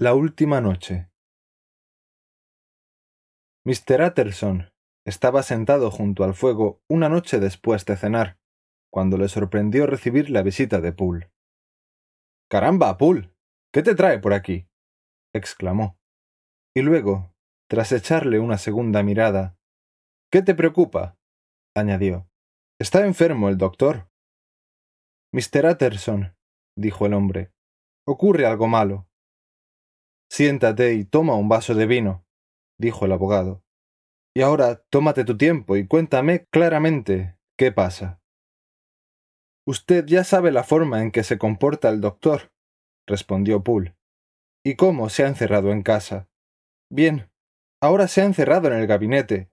La última noche. Mr. Utterson estaba sentado junto al fuego una noche después de cenar, cuando le sorprendió recibir la visita de Poole. Caramba, Poole. ¿Qué te trae por aquí? exclamó. Y luego, tras echarle una segunda mirada, ¿Qué te preocupa? añadió. Está enfermo el doctor. Mr. Utterson, dijo el hombre, ocurre algo malo. Siéntate y toma un vaso de vino, dijo el abogado. Y ahora tómate tu tiempo y cuéntame claramente qué pasa. Usted ya sabe la forma en que se comporta el doctor, respondió Poole, y cómo se ha encerrado en casa. Bien, ahora se ha encerrado en el gabinete,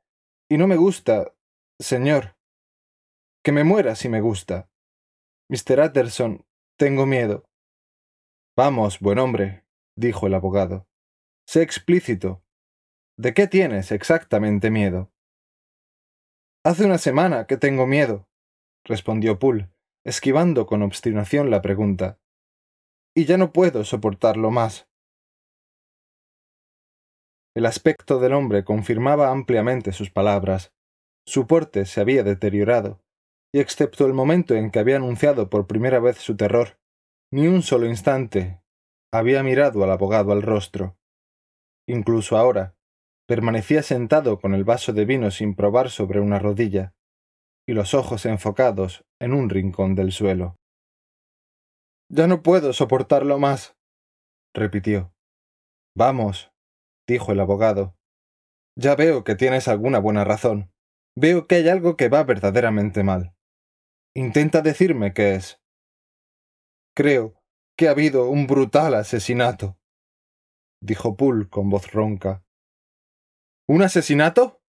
y no me gusta, señor. Que me muera si me gusta. Mr. Utterson, tengo miedo. Vamos, buen hombre, dijo el abogado. Sé explícito. ¿De qué tienes exactamente miedo? Hace una semana que tengo miedo, respondió Poole, esquivando con obstinación la pregunta. Y ya no puedo soportarlo más. El aspecto del hombre confirmaba ampliamente sus palabras. Su porte se había deteriorado, y excepto el momento en que había anunciado por primera vez su terror, ni un solo instante había mirado al abogado al rostro. Incluso ahora, permanecía sentado con el vaso de vino sin probar sobre una rodilla, y los ojos enfocados en un rincón del suelo. Ya no puedo soportarlo más, repitió. Vamos, dijo el abogado. Ya veo que tienes alguna buena razón. Veo que hay algo que va verdaderamente mal. Intenta decirme qué es. Creo que ha habido un brutal asesinato, dijo Poole con voz ronca. ¿Un asesinato?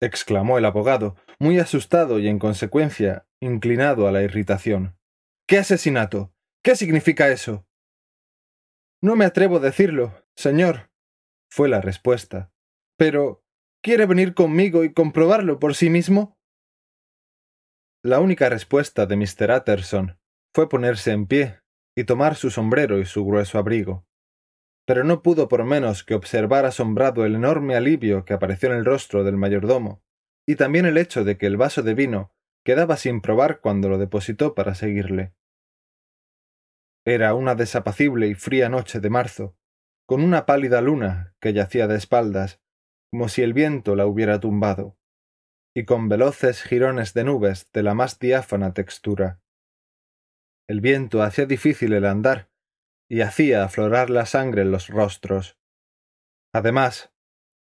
exclamó el abogado, muy asustado y en consecuencia inclinado a la irritación. ¿Qué asesinato? ¿Qué significa eso? No me atrevo a decirlo, señor, fue la respuesta. Pero, ¿quiere venir conmigo y comprobarlo por sí mismo? La única respuesta de Mr. Utterson fue ponerse en pie y tomar su sombrero y su grueso abrigo. Pero no pudo por menos que observar asombrado el enorme alivio que apareció en el rostro del mayordomo, y también el hecho de que el vaso de vino quedaba sin probar cuando lo depositó para seguirle. Era una desapacible y fría noche de marzo, con una pálida luna que yacía de espaldas, como si el viento la hubiera tumbado, y con veloces jirones de nubes de la más diáfana textura. El viento hacía difícil el andar y hacía aflorar la sangre en los rostros. Además,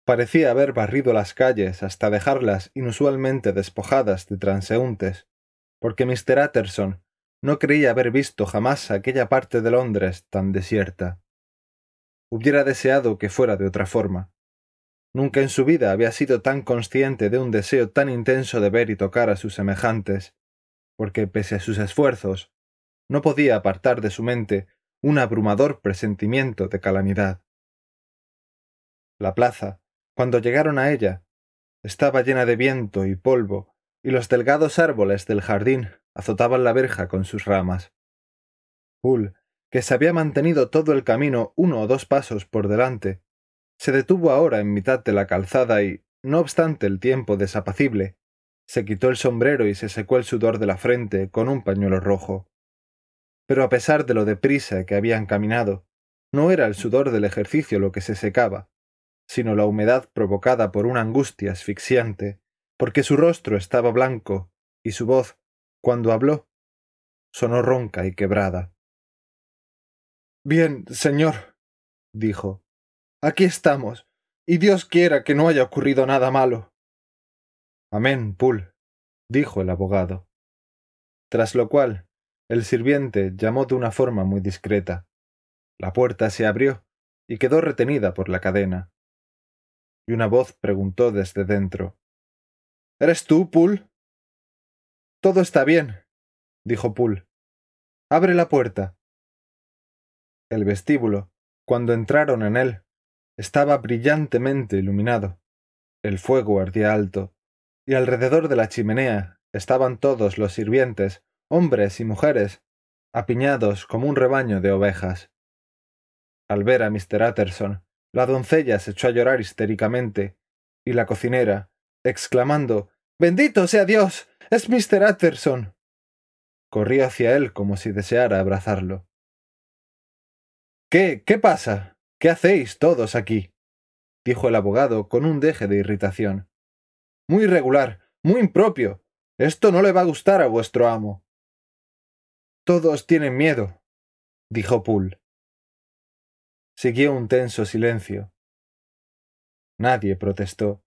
parecía haber barrido las calles hasta dejarlas inusualmente despojadas de transeúntes, porque Mr. Utterson no creía haber visto jamás aquella parte de Londres tan desierta. Hubiera deseado que fuera de otra forma. Nunca en su vida había sido tan consciente de un deseo tan intenso de ver y tocar a sus semejantes, porque pese a sus esfuerzos, no podía apartar de su mente un abrumador presentimiento de calamidad. La plaza, cuando llegaron a ella, estaba llena de viento y polvo, y los delgados árboles del jardín azotaban la verja con sus ramas. Hull, que se había mantenido todo el camino uno o dos pasos por delante, se detuvo ahora en mitad de la calzada y, no obstante el tiempo desapacible, se quitó el sombrero y se secó el sudor de la frente con un pañuelo rojo pero a pesar de lo deprisa que habían caminado, no era el sudor del ejercicio lo que se secaba, sino la humedad provocada por una angustia asfixiante, porque su rostro estaba blanco y su voz, cuando habló, sonó ronca y quebrada. Bien, señor, dijo, aquí estamos, y Dios quiera que no haya ocurrido nada malo. Amén, Poole, dijo el abogado. Tras lo cual el sirviente llamó de una forma muy discreta. La puerta se abrió y quedó retenida por la cadena. Y una voz preguntó desde dentro ¿Eres tú, Poole? Todo está bien, dijo Poole. Abre la puerta. El vestíbulo, cuando entraron en él, estaba brillantemente iluminado. El fuego ardía alto, y alrededor de la chimenea estaban todos los sirvientes hombres y mujeres, apiñados como un rebaño de ovejas. Al ver a Mr. Utterson, la doncella se echó a llorar histéricamente, y la cocinera, exclamando Bendito sea Dios. es Mr. Utterson. corrió hacia él como si deseara abrazarlo. ¿Qué? ¿Qué pasa? ¿Qué hacéis todos aquí? dijo el abogado con un deje de irritación. Muy irregular, muy impropio. Esto no le va a gustar a vuestro amo. Todos tienen miedo, dijo Poole. Siguió un tenso silencio. Nadie protestó.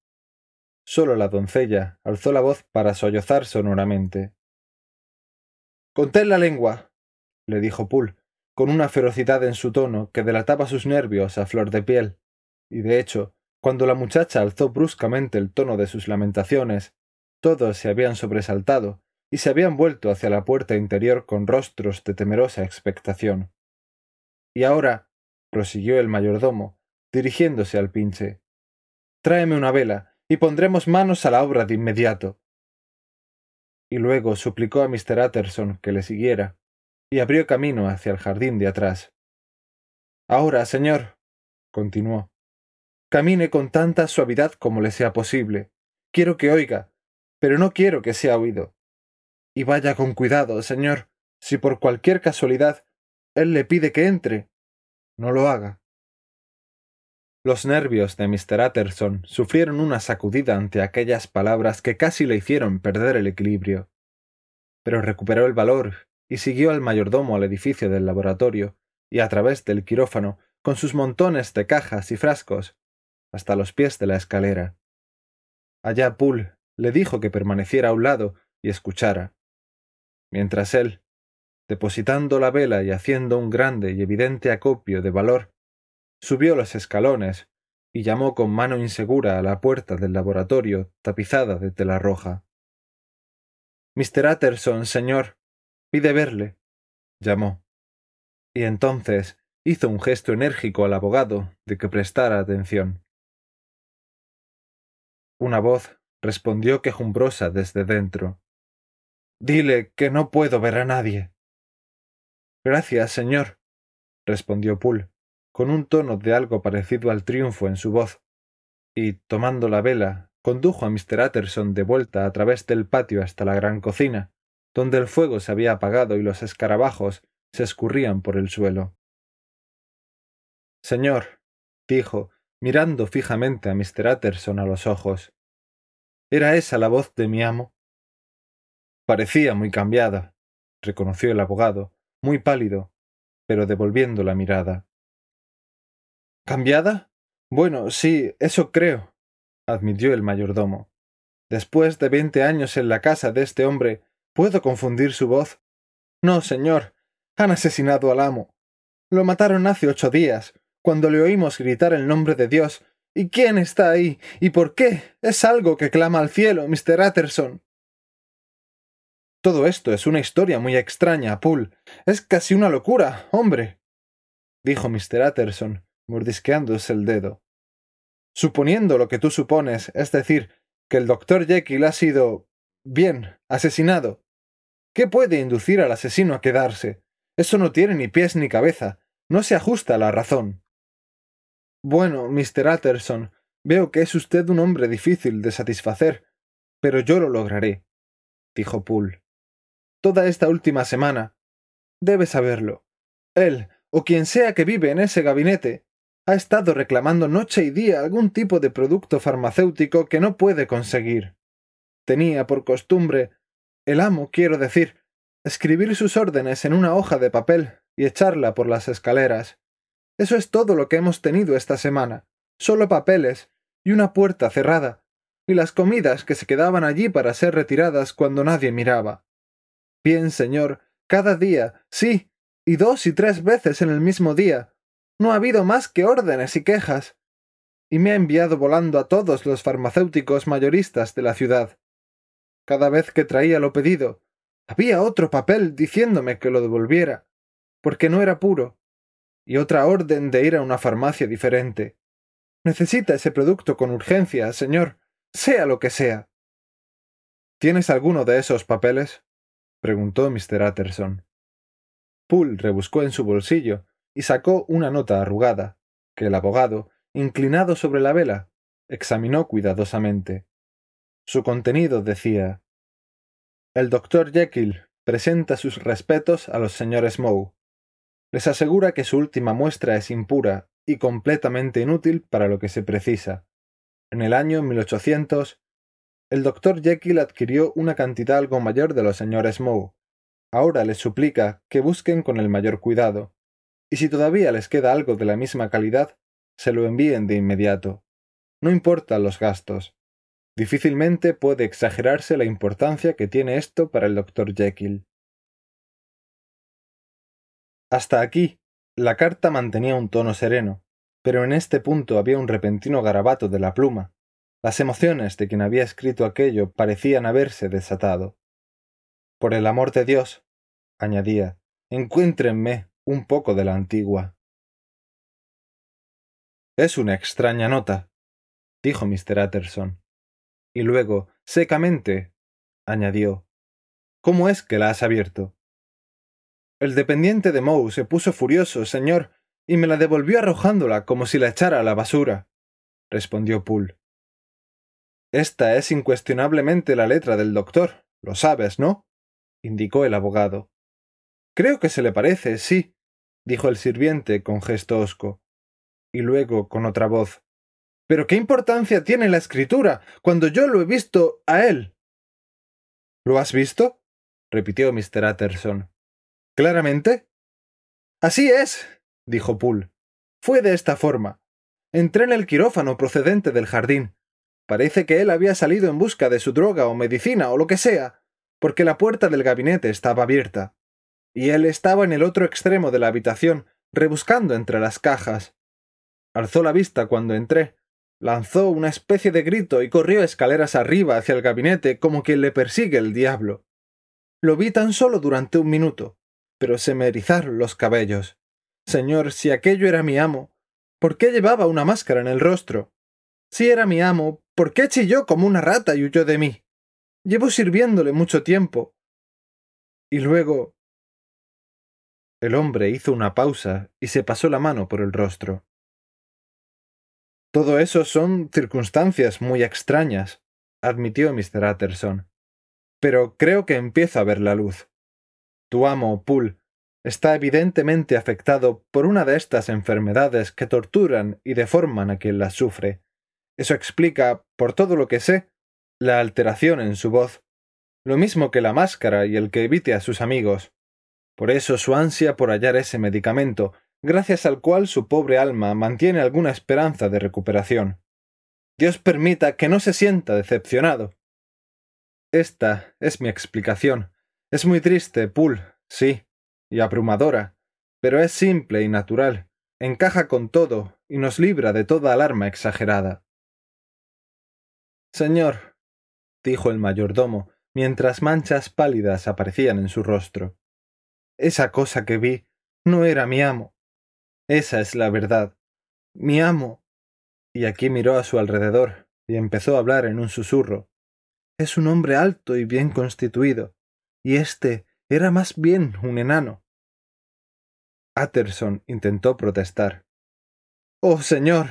Solo la doncella alzó la voz para sollozar sonoramente. Conté la lengua, le dijo Poole, con una ferocidad en su tono que delataba sus nervios a flor de piel, y de hecho, cuando la muchacha alzó bruscamente el tono de sus lamentaciones, todos se habían sobresaltado y se habían vuelto hacia la puerta interior con rostros de temerosa expectación. Y ahora, prosiguió el mayordomo, dirigiéndose al pinche, tráeme una vela y pondremos manos a la obra de inmediato. Y luego suplicó a Mr. Utterson que le siguiera, y abrió camino hacia el jardín de atrás. Ahora, señor, continuó, camine con tanta suavidad como le sea posible. Quiero que oiga, pero no quiero que sea oído. Y vaya con cuidado, señor, si por cualquier casualidad él le pide que entre, no lo haga. Los nervios de Mr. Utterson sufrieron una sacudida ante aquellas palabras que casi le hicieron perder el equilibrio. Pero recuperó el valor y siguió al mayordomo al edificio del laboratorio y a través del quirófano con sus montones de cajas y frascos hasta los pies de la escalera. Allá Poole le dijo que permaneciera a un lado y escuchara, mientras él, depositando la vela y haciendo un grande y evidente acopio de valor, subió los escalones y llamó con mano insegura a la puerta del laboratorio tapizada de tela roja. Mr. Utterson, señor, pide verle. llamó. Y entonces hizo un gesto enérgico al abogado de que prestara atención. Una voz respondió quejumbrosa desde dentro. Dile que no puedo ver a nadie. Gracias, señor, respondió Poole, con un tono de algo parecido al triunfo en su voz, y, tomando la vela, condujo a Mr. Utterson de vuelta a través del patio hasta la gran cocina, donde el fuego se había apagado y los escarabajos se escurrían por el suelo. Señor, dijo, mirando fijamente a Mr. Utterson a los ojos. ¿Era esa la voz de mi amo? Parecía muy cambiada, reconoció el abogado, muy pálido, pero devolviendo la mirada. ¿Cambiada? Bueno, sí, eso creo, admitió el mayordomo. Después de veinte años en la casa de este hombre, ¿puedo confundir su voz? No, señor. Han asesinado al amo. Lo mataron hace ocho días, cuando le oímos gritar el nombre de Dios. ¿Y quién está ahí? ¿Y por qué? Es algo que clama al cielo, Mr. Utterson. Todo esto es una historia muy extraña, Poole. Es casi una locura, hombre. dijo Mr. Utterson, mordisqueándose el dedo. Suponiendo lo que tú supones, es decir, que el doctor Jekyll ha sido. bien, asesinado. ¿Qué puede inducir al asesino a quedarse? Eso no tiene ni pies ni cabeza. No se ajusta a la razón. Bueno, Mr. Utterson, veo que es usted un hombre difícil de satisfacer, pero yo lo lograré, dijo Poole toda esta última semana. Debe saberlo. Él, o quien sea que vive en ese gabinete, ha estado reclamando noche y día algún tipo de producto farmacéutico que no puede conseguir. Tenía por costumbre, el amo, quiero decir, escribir sus órdenes en una hoja de papel y echarla por las escaleras. Eso es todo lo que hemos tenido esta semana, solo papeles y una puerta cerrada, y las comidas que se quedaban allí para ser retiradas cuando nadie miraba. Bien, señor, cada día, sí, y dos y tres veces en el mismo día. No ha habido más que órdenes y quejas. Y me ha enviado volando a todos los farmacéuticos mayoristas de la ciudad. Cada vez que traía lo pedido, había otro papel diciéndome que lo devolviera, porque no era puro, y otra orden de ir a una farmacia diferente. Necesita ese producto con urgencia, señor, sea lo que sea. ¿Tienes alguno de esos papeles? Preguntó Mr. Utterson. Poole rebuscó en su bolsillo y sacó una nota arrugada, que el abogado, inclinado sobre la vela, examinó cuidadosamente. Su contenido decía El doctor Jekyll presenta sus respetos a los señores Moe. Les asegura que su última muestra es impura y completamente inútil para lo que se precisa. En el año 1800, el doctor Jekyll adquirió una cantidad algo mayor de los señores Moe. Ahora les suplica que busquen con el mayor cuidado, y si todavía les queda algo de la misma calidad, se lo envíen de inmediato. No importan los gastos. Difícilmente puede exagerarse la importancia que tiene esto para el doctor Jekyll. Hasta aquí, la carta mantenía un tono sereno, pero en este punto había un repentino garabato de la pluma. Las emociones de quien había escrito aquello parecían haberse desatado. Por el amor de Dios, añadía, encuéntrenme un poco de la antigua. Es una extraña nota, dijo Mr. Utterson. Y luego, secamente, añadió, ¿Cómo es que la has abierto? El dependiente de Moe se puso furioso, señor, y me la devolvió arrojándola como si la echara a la basura, respondió Poole. Esta es incuestionablemente la letra del doctor, lo sabes, ¿no? indicó el abogado. Creo que se le parece, sí, dijo el sirviente con gesto hosco. Y luego, con otra voz, pero qué importancia tiene la escritura cuando yo lo he visto a él. ¿Lo has visto? repitió Mr. Utterson. ¿Claramente? Así es, dijo Poole. Fue de esta forma. Entré en el quirófano procedente del jardín. Parece que él había salido en busca de su droga o medicina o lo que sea, porque la puerta del gabinete estaba abierta. Y él estaba en el otro extremo de la habitación, rebuscando entre las cajas. Alzó la vista cuando entré, lanzó una especie de grito y corrió escaleras arriba hacia el gabinete como quien le persigue el diablo. Lo vi tan solo durante un minuto, pero se me erizaron los cabellos. Señor, si aquello era mi amo, ¿por qué llevaba una máscara en el rostro? Si era mi amo, ¿por qué chilló como una rata y huyó de mí? Llevo sirviéndole mucho tiempo. Y luego. El hombre hizo una pausa y se pasó la mano por el rostro. Todo eso son circunstancias muy extrañas, admitió Mr. Utterson. Pero creo que empiezo a ver la luz. Tu amo, Poole, está evidentemente afectado por una de estas enfermedades que torturan y deforman a quien las sufre. Eso explica, por todo lo que sé, la alteración en su voz, lo mismo que la máscara y el que evite a sus amigos. Por eso su ansia por hallar ese medicamento, gracias al cual su pobre alma mantiene alguna esperanza de recuperación. Dios permita que no se sienta decepcionado. Esta es mi explicación. Es muy triste, Poole, sí, y abrumadora, pero es simple y natural, encaja con todo y nos libra de toda alarma exagerada. Señor, dijo el mayordomo, mientras manchas pálidas aparecían en su rostro, esa cosa que vi no era mi amo. Esa es la verdad. Mi amo. Y aquí miró a su alrededor y empezó a hablar en un susurro. Es un hombre alto y bien constituido, y éste era más bien un enano. Utterson intentó protestar. Oh, señor,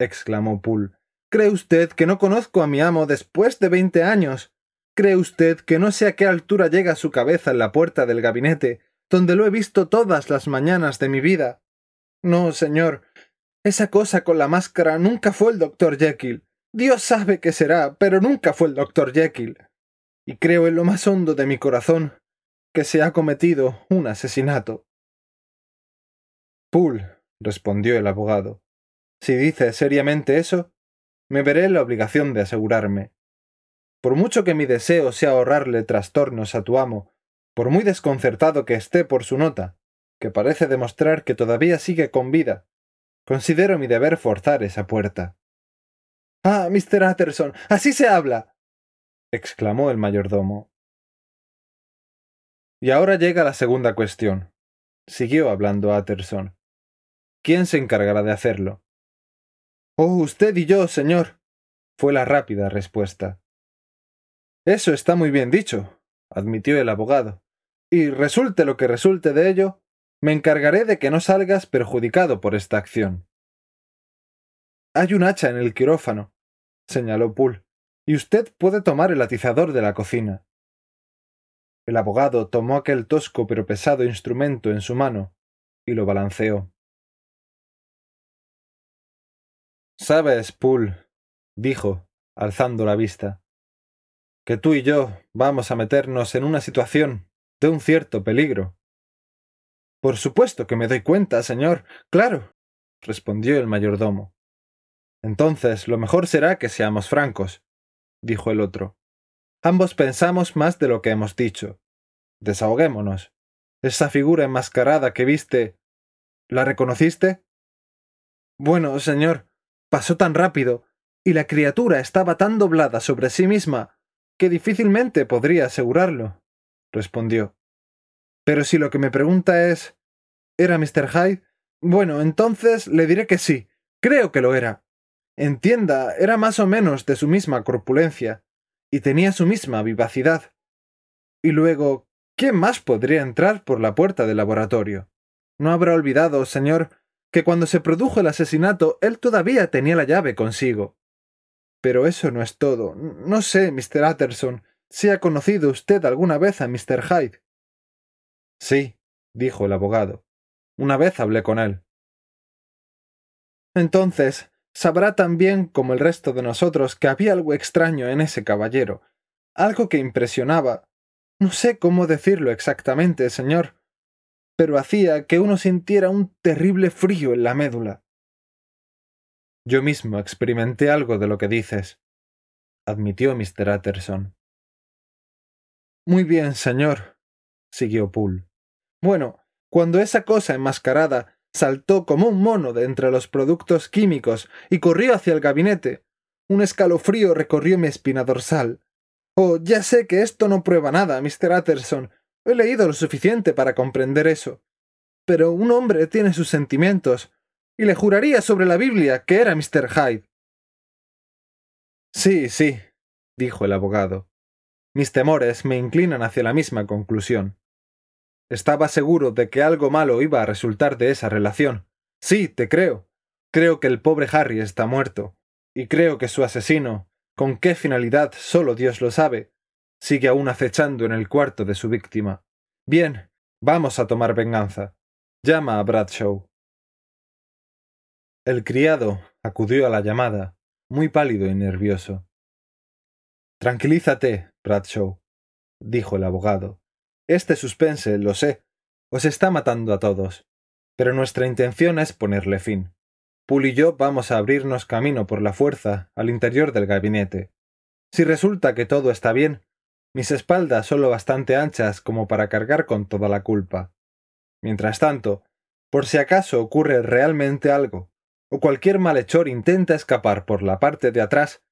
exclamó Poole, ¿cree usted que no conozco a mi amo después de veinte años? ¿Cree usted que no sé a qué altura llega su cabeza en la puerta del gabinete, donde lo he visto todas las mañanas de mi vida? No, señor. Esa cosa con la máscara nunca fue el doctor Jekyll. Dios sabe que será, pero nunca fue el doctor Jekyll. Y creo en lo más hondo de mi corazón que se ha cometido un asesinato. Poole, respondió el abogado, si dice seriamente eso, me veré en la obligación de asegurarme. Por mucho que mi deseo sea ahorrarle trastornos a tu amo, por muy desconcertado que esté por su nota, que parece demostrar que todavía sigue con vida. Considero mi deber forzar esa puerta. Ah, Mr. Utterson, así se habla. exclamó el mayordomo. Y ahora llega la segunda cuestión. Siguió hablando Utterson. ¿Quién se encargará de hacerlo? Oh, usted y yo, señor. fue la rápida respuesta. Eso está muy bien dicho, admitió el abogado. Y resulte lo que resulte de ello, Me encargaré de que no salgas perjudicado por esta acción. Hay un hacha en el quirófano, señaló Poole, y usted puede tomar el atizador de la cocina. El abogado tomó aquel tosco pero pesado instrumento en su mano y lo balanceó. Sabes, Poole, dijo, alzando la vista, que tú y yo vamos a meternos en una situación de un cierto peligro. Por supuesto que me doy cuenta, señor. Claro. respondió el mayordomo. Entonces lo mejor será que seamos francos, dijo el otro. Ambos pensamos más de lo que hemos dicho. Desahoguémonos. Esa figura enmascarada que viste. ¿La reconociste? Bueno, señor, pasó tan rápido, y la criatura estaba tan doblada sobre sí misma, que difícilmente podría asegurarlo, respondió. Pero si lo que me pregunta es ¿Era Mr. Hyde? Bueno, entonces le diré que sí. Creo que lo era. Entienda, era más o menos de su misma corpulencia, y tenía su misma vivacidad. Y luego, ¿quién más podría entrar por la puerta del laboratorio? No habrá olvidado, señor, que cuando se produjo el asesinato él todavía tenía la llave consigo. Pero eso no es todo. No sé, Mr. Utterson, si ha conocido usted alguna vez a Mr. Hyde. Sí, dijo el abogado. Una vez hablé con él. Entonces, sabrá también, como el resto de nosotros, que había algo extraño en ese caballero, algo que impresionaba. No sé cómo decirlo exactamente, señor, pero hacía que uno sintiera un terrible frío en la médula. Yo mismo experimenté algo de lo que dices, admitió Mr. Utterson. Muy bien, señor, siguió Poole. Bueno, cuando esa cosa enmascarada saltó como un mono de entre los productos químicos y corrió hacia el gabinete. Un escalofrío recorrió mi espina dorsal. Oh, ya sé que esto no prueba nada, Mr. Utterson. He leído lo suficiente para comprender eso. Pero un hombre tiene sus sentimientos, y le juraría sobre la Biblia que era Mr. Hyde. Sí, sí, dijo el abogado. Mis temores me inclinan hacia la misma conclusión. Estaba seguro de que algo malo iba a resultar de esa relación. Sí, te creo. Creo que el pobre Harry está muerto. Y creo que su asesino, con qué finalidad solo Dios lo sabe, sigue aún acechando en el cuarto de su víctima. Bien, vamos a tomar venganza. Llama a Bradshaw. El criado acudió a la llamada, muy pálido y nervioso. Tranquilízate, Bradshaw, dijo el abogado. Este suspense, lo sé, os está matando a todos. Pero nuestra intención es ponerle fin. Pool y yo vamos a abrirnos camino por la fuerza al interior del gabinete. Si resulta que todo está bien, mis espaldas son lo bastante anchas como para cargar con toda la culpa. Mientras tanto, por si acaso ocurre realmente algo, o cualquier malhechor intenta escapar por la parte de atrás,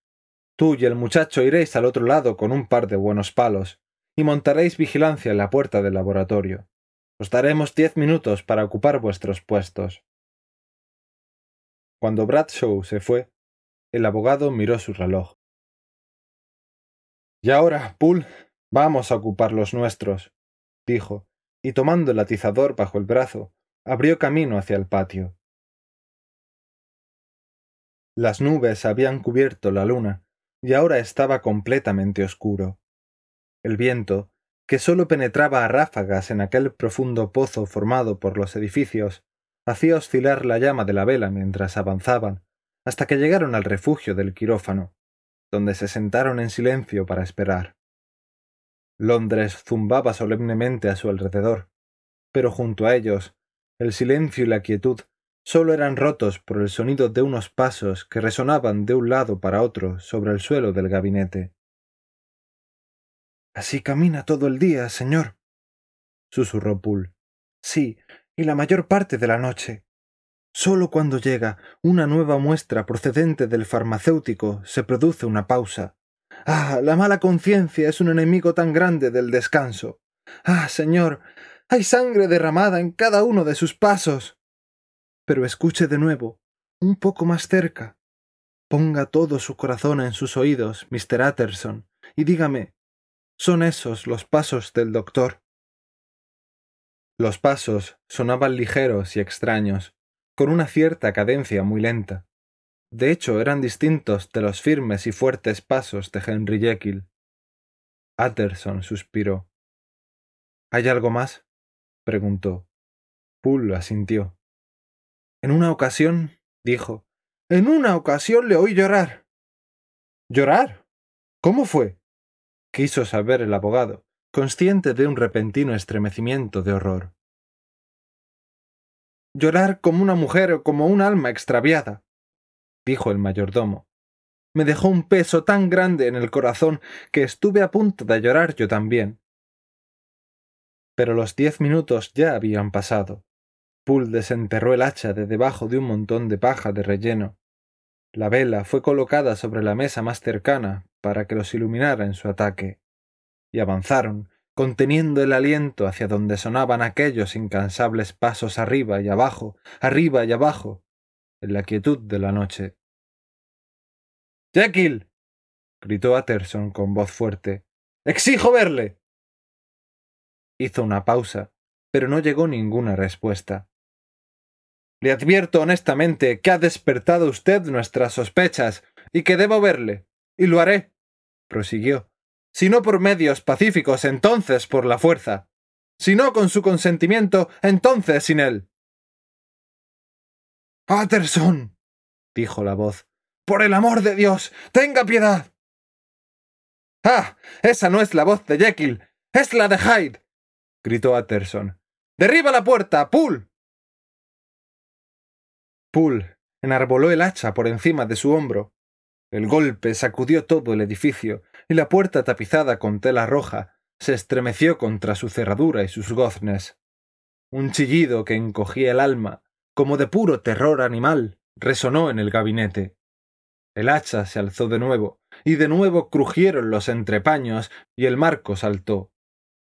tú y el muchacho iréis al otro lado con un par de buenos palos, y montaréis vigilancia en la puerta del laboratorio. Os daremos diez minutos para ocupar vuestros puestos. Cuando Bradshaw se fue, el abogado miró su reloj. Y ahora, Poole, vamos a ocupar los nuestros, dijo, y tomando el atizador bajo el brazo, abrió camino hacia el patio. Las nubes habían cubierto la luna, y ahora estaba completamente oscuro. El viento, que sólo penetraba a ráfagas en aquel profundo pozo formado por los edificios, hacía oscilar la llama de la vela mientras avanzaban, hasta que llegaron al refugio del quirófano, donde se sentaron en silencio para esperar. Londres zumbaba solemnemente a su alrededor, pero junto a ellos, el silencio y la quietud sólo eran rotos por el sonido de unos pasos que resonaban de un lado para otro sobre el suelo del gabinete. Así camina todo el día, señor, susurró Poole. Sí, y la mayor parte de la noche. Solo cuando llega una nueva muestra procedente del farmacéutico se produce una pausa. Ah, la mala conciencia es un enemigo tan grande del descanso. Ah, señor, hay sangre derramada en cada uno de sus pasos. Pero escuche de nuevo, un poco más cerca. Ponga todo su corazón en sus oídos, Mr. Utterson, y dígame son esos los pasos del doctor. Los pasos sonaban ligeros y extraños, con una cierta cadencia muy lenta. De hecho, eran distintos de los firmes y fuertes pasos de Henry Jekyll. Utterson suspiró. ¿Hay algo más? preguntó. Poole asintió. En una ocasión, dijo, en una ocasión le oí llorar. ¿Llorar? ¿Cómo fue? quiso saber el abogado, consciente de un repentino estremecimiento de horror. Llorar como una mujer o como un alma extraviada, dijo el mayordomo. Me dejó un peso tan grande en el corazón que estuve a punto de llorar yo también. Pero los diez minutos ya habían pasado. Poole desenterró el hacha de debajo de un montón de paja de relleno. La vela fue colocada sobre la mesa más cercana para que los iluminara en su ataque. Y avanzaron, conteniendo el aliento hacia donde sonaban aquellos incansables pasos arriba y abajo, arriba y abajo, en la quietud de la noche. Jekyll. gritó Utterson con voz fuerte. Exijo verle. Hizo una pausa, pero no llegó ninguna respuesta. Le advierto honestamente que ha despertado usted nuestras sospechas y que debo verle, y lo haré, prosiguió, si no por medios pacíficos, entonces por la fuerza. Si no con su consentimiento, entonces sin él. Patterson. dijo la voz. Por el amor de Dios. tenga piedad. Ah. esa no es la voz de Jekyll. es la de Hyde. gritó Utterson. Derriba la puerta. Poole. Poole enarboló el hacha por encima de su hombro. El golpe sacudió todo el edificio, y la puerta tapizada con tela roja se estremeció contra su cerradura y sus goznes. Un chillido que encogía el alma, como de puro terror animal, resonó en el gabinete. El hacha se alzó de nuevo, y de nuevo crujieron los entrepaños, y el marco saltó.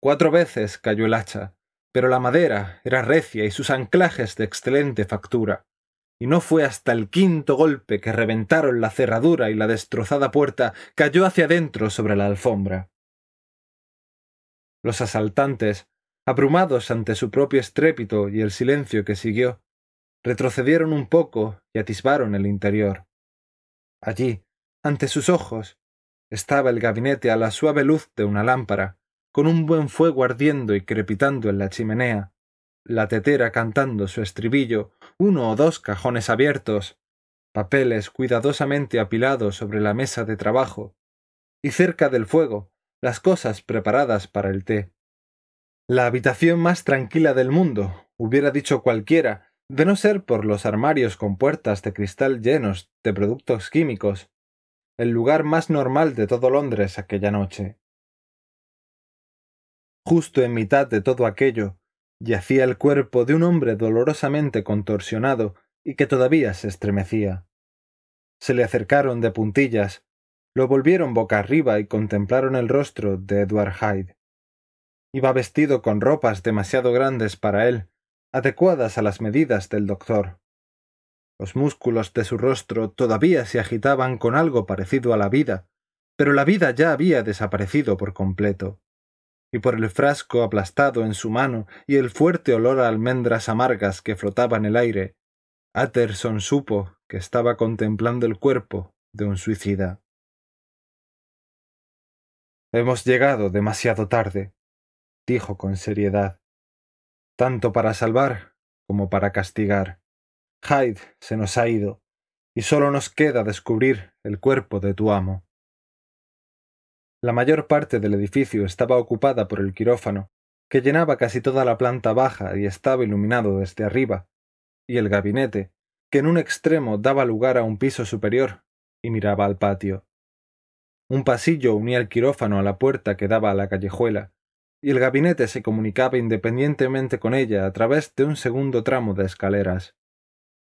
Cuatro veces cayó el hacha, pero la madera era recia y sus anclajes de excelente factura y no fue hasta el quinto golpe que reventaron la cerradura y la destrozada puerta cayó hacia adentro sobre la alfombra. Los asaltantes, abrumados ante su propio estrépito y el silencio que siguió, retrocedieron un poco y atisbaron el interior. Allí, ante sus ojos, estaba el gabinete a la suave luz de una lámpara, con un buen fuego ardiendo y crepitando en la chimenea, la tetera cantando su estribillo, uno o dos cajones abiertos, papeles cuidadosamente apilados sobre la mesa de trabajo, y cerca del fuego las cosas preparadas para el té. La habitación más tranquila del mundo, hubiera dicho cualquiera, de no ser por los armarios con puertas de cristal llenos de productos químicos, el lugar más normal de todo Londres aquella noche. Justo en mitad de todo aquello, yacía el cuerpo de un hombre dolorosamente contorsionado y que todavía se estremecía. Se le acercaron de puntillas, lo volvieron boca arriba y contemplaron el rostro de Edward Hyde. Iba vestido con ropas demasiado grandes para él, adecuadas a las medidas del doctor. Los músculos de su rostro todavía se agitaban con algo parecido a la vida, pero la vida ya había desaparecido por completo y por el frasco aplastado en su mano y el fuerte olor a almendras amargas que flotaba en el aire, Utterson supo que estaba contemplando el cuerpo de un suicida. Hemos llegado demasiado tarde, dijo con seriedad, tanto para salvar como para castigar. Hyde se nos ha ido, y solo nos queda descubrir el cuerpo de tu amo. La mayor parte del edificio estaba ocupada por el quirófano, que llenaba casi toda la planta baja y estaba iluminado desde arriba, y el gabinete, que en un extremo daba lugar a un piso superior y miraba al patio. Un pasillo unía el quirófano a la puerta que daba a la callejuela, y el gabinete se comunicaba independientemente con ella a través de un segundo tramo de escaleras.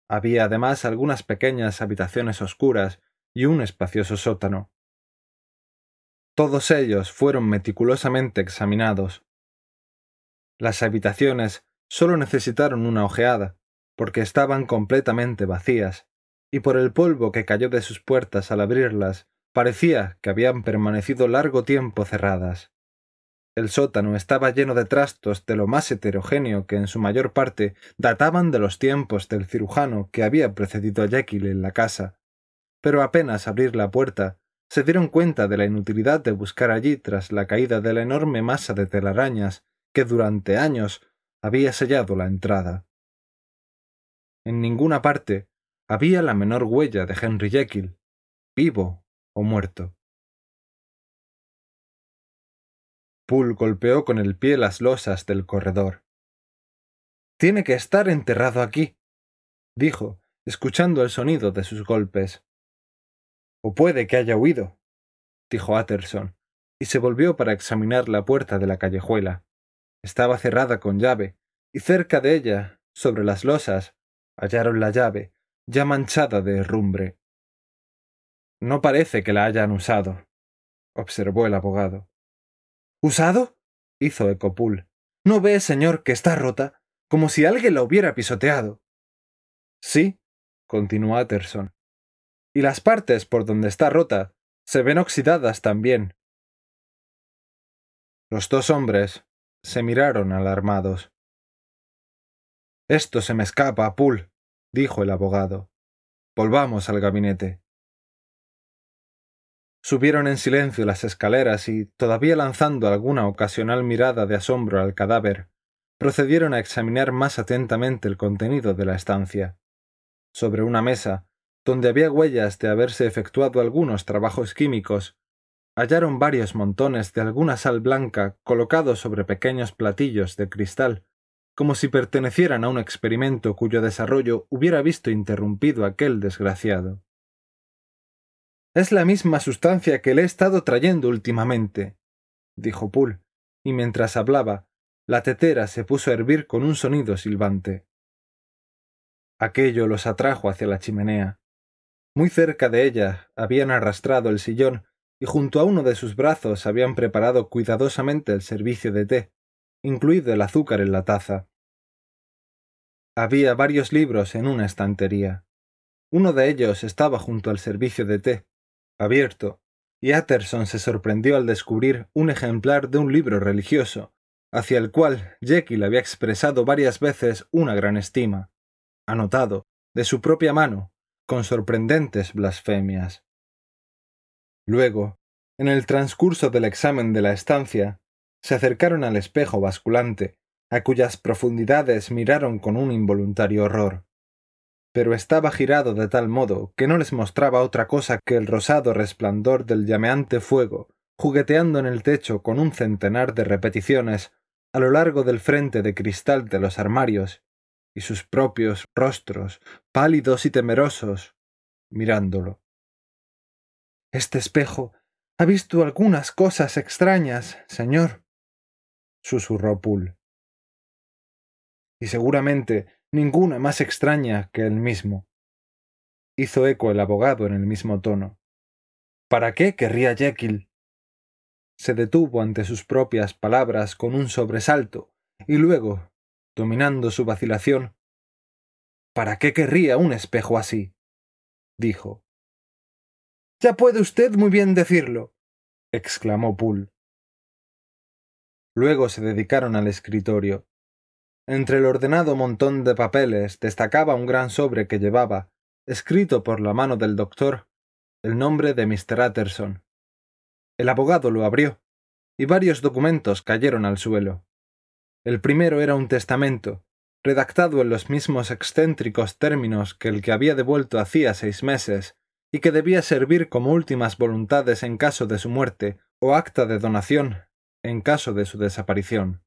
Había además algunas pequeñas habitaciones oscuras y un espacioso sótano. Todos ellos fueron meticulosamente examinados. Las habitaciones solo necesitaron una ojeada, porque estaban completamente vacías, y por el polvo que cayó de sus puertas al abrirlas, parecía que habían permanecido largo tiempo cerradas. El sótano estaba lleno de trastos de lo más heterogéneo que en su mayor parte databan de los tiempos del cirujano que había precedido a Jekyll en la casa. Pero apenas abrir la puerta, se dieron cuenta de la inutilidad de buscar allí tras la caída de la enorme masa de telarañas que durante años había sellado la entrada. En ninguna parte había la menor huella de Henry Jekyll, vivo o muerto. Poole golpeó con el pie las losas del corredor. Tiene que estar enterrado aquí, dijo, escuchando el sonido de sus golpes. O puede que haya huido, dijo Utterson, y se volvió para examinar la puerta de la callejuela. Estaba cerrada con llave, y cerca de ella, sobre las losas, hallaron la llave, ya manchada de herrumbre. No parece que la hayan usado, observó el abogado. ¿Usado? hizo Ecopul. ¿No ve, señor, que está rota? Como si alguien la hubiera pisoteado. Sí, continuó Utterson. Y las partes por donde está rota se ven oxidadas también. Los dos hombres se miraron alarmados. Esto se me escapa, Poole, dijo el abogado. Volvamos al gabinete. Subieron en silencio las escaleras y, todavía lanzando alguna ocasional mirada de asombro al cadáver, procedieron a examinar más atentamente el contenido de la estancia. Sobre una mesa, donde había huellas de haberse efectuado algunos trabajos químicos, hallaron varios montones de alguna sal blanca colocados sobre pequeños platillos de cristal, como si pertenecieran a un experimento cuyo desarrollo hubiera visto interrumpido aquel desgraciado. Es la misma sustancia que le he estado trayendo últimamente, dijo Poole, y mientras hablaba, la tetera se puso a hervir con un sonido silbante. Aquello los atrajo hacia la chimenea. Muy cerca de ella habían arrastrado el sillón y junto a uno de sus brazos habían preparado cuidadosamente el servicio de té, incluido el azúcar en la taza. Había varios libros en una estantería. Uno de ellos estaba junto al servicio de té, abierto, y Utterson se sorprendió al descubrir un ejemplar de un libro religioso, hacia el cual Jekyll había expresado varias veces una gran estima, anotado, de su propia mano, con sorprendentes blasfemias. Luego, en el transcurso del examen de la estancia, se acercaron al espejo basculante, a cuyas profundidades miraron con un involuntario horror pero estaba girado de tal modo que no les mostraba otra cosa que el rosado resplandor del llameante fuego, jugueteando en el techo con un centenar de repeticiones a lo largo del frente de cristal de los armarios, y sus propios rostros, pálidos y temerosos, mirándolo. Este espejo ha visto algunas cosas extrañas, señor, susurró Poole. Y seguramente ninguna más extraña que el mismo. Hizo eco el abogado en el mismo tono. ¿Para qué querría Jekyll? Se detuvo ante sus propias palabras con un sobresalto, y luego, dominando su vacilación, ¿Para qué querría un espejo así? dijo. Ya puede usted muy bien decirlo, exclamó Poole. Luego se dedicaron al escritorio. Entre el ordenado montón de papeles destacaba un gran sobre que llevaba, escrito por la mano del doctor, el nombre de Mr. Utterson. El abogado lo abrió, y varios documentos cayeron al suelo. El primero era un testamento, redactado en los mismos excéntricos términos que el que había devuelto hacía seis meses, y que debía servir como últimas voluntades en caso de su muerte o acta de donación en caso de su desaparición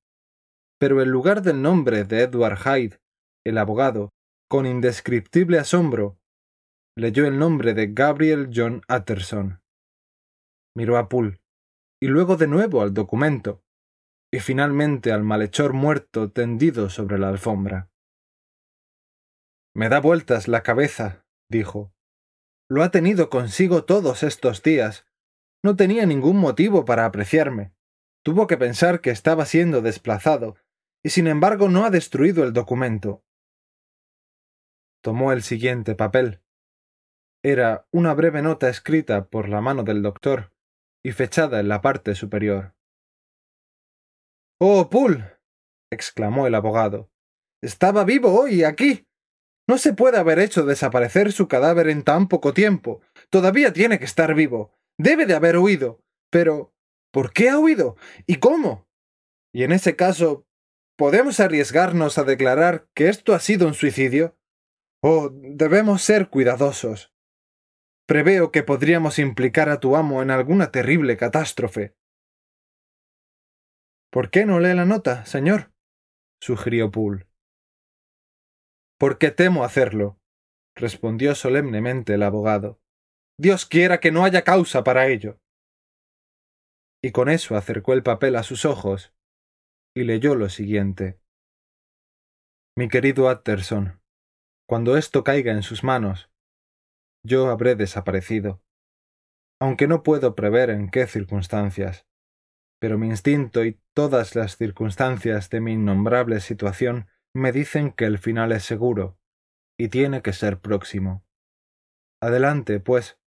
pero en lugar del nombre de Edward Hyde, el abogado, con indescriptible asombro, leyó el nombre de Gabriel John Utterson. Miró a Poole, y luego de nuevo al documento, y finalmente al malhechor muerto tendido sobre la alfombra. Me da vueltas la cabeza, dijo. Lo ha tenido consigo todos estos días. No tenía ningún motivo para apreciarme. Tuvo que pensar que estaba siendo desplazado y sin embargo no ha destruido el documento. Tomó el siguiente papel. Era una breve nota escrita por la mano del doctor y fechada en la parte superior. Oh, Poole. exclamó el abogado. Estaba vivo hoy, aquí. No se puede haber hecho desaparecer su cadáver en tan poco tiempo. Todavía tiene que estar vivo. Debe de haber huido. Pero. ¿Por qué ha huido? ¿Y cómo? Y en ese caso, ¿podemos arriesgarnos a declarar que esto ha sido un suicidio? Oh, debemos ser cuidadosos. Preveo que podríamos implicar a tu amo en alguna terrible catástrofe. ¿Por qué no lee la nota, señor? sugirió Poole. Porque temo hacerlo, respondió solemnemente el abogado. Dios quiera que no haya causa para ello. Y con eso acercó el papel a sus ojos y leyó lo siguiente. Mi querido Atterson, cuando esto caiga en sus manos, yo habré desaparecido, aunque no puedo prever en qué circunstancias, pero mi instinto y todas las circunstancias de mi innombrable situación me dicen que el final es seguro y tiene que ser próximo. Adelante, pues,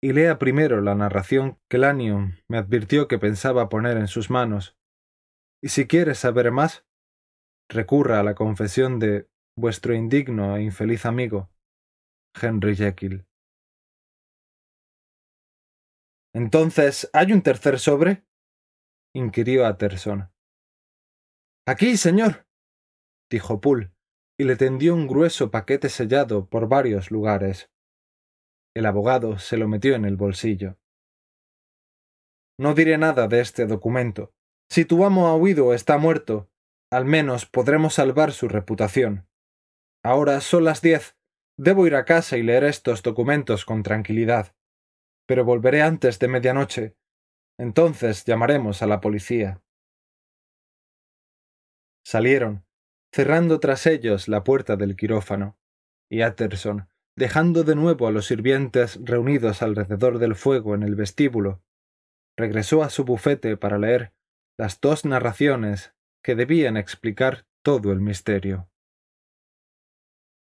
y lea primero la narración que Lanyon me advirtió que pensaba poner en sus manos. Y si quiere saber más, recurra a la confesión de vuestro indigno e infeliz amigo, Henry Jekyll. Entonces, ¿hay un tercer sobre? Inquirió Atterson. Aquí, señor, dijo Poole, y le tendió un grueso paquete sellado por varios lugares. El abogado se lo metió en el bolsillo. No diré nada de este documento. Si tu amo ha huido o está muerto, al menos podremos salvar su reputación. Ahora son las diez. Debo ir a casa y leer estos documentos con tranquilidad. Pero volveré antes de medianoche. Entonces llamaremos a la policía. Salieron, cerrando tras ellos la puerta del quirófano, y Atterson dejando de nuevo a los sirvientes reunidos alrededor del fuego en el vestíbulo, regresó a su bufete para leer las dos narraciones que debían explicar todo el misterio.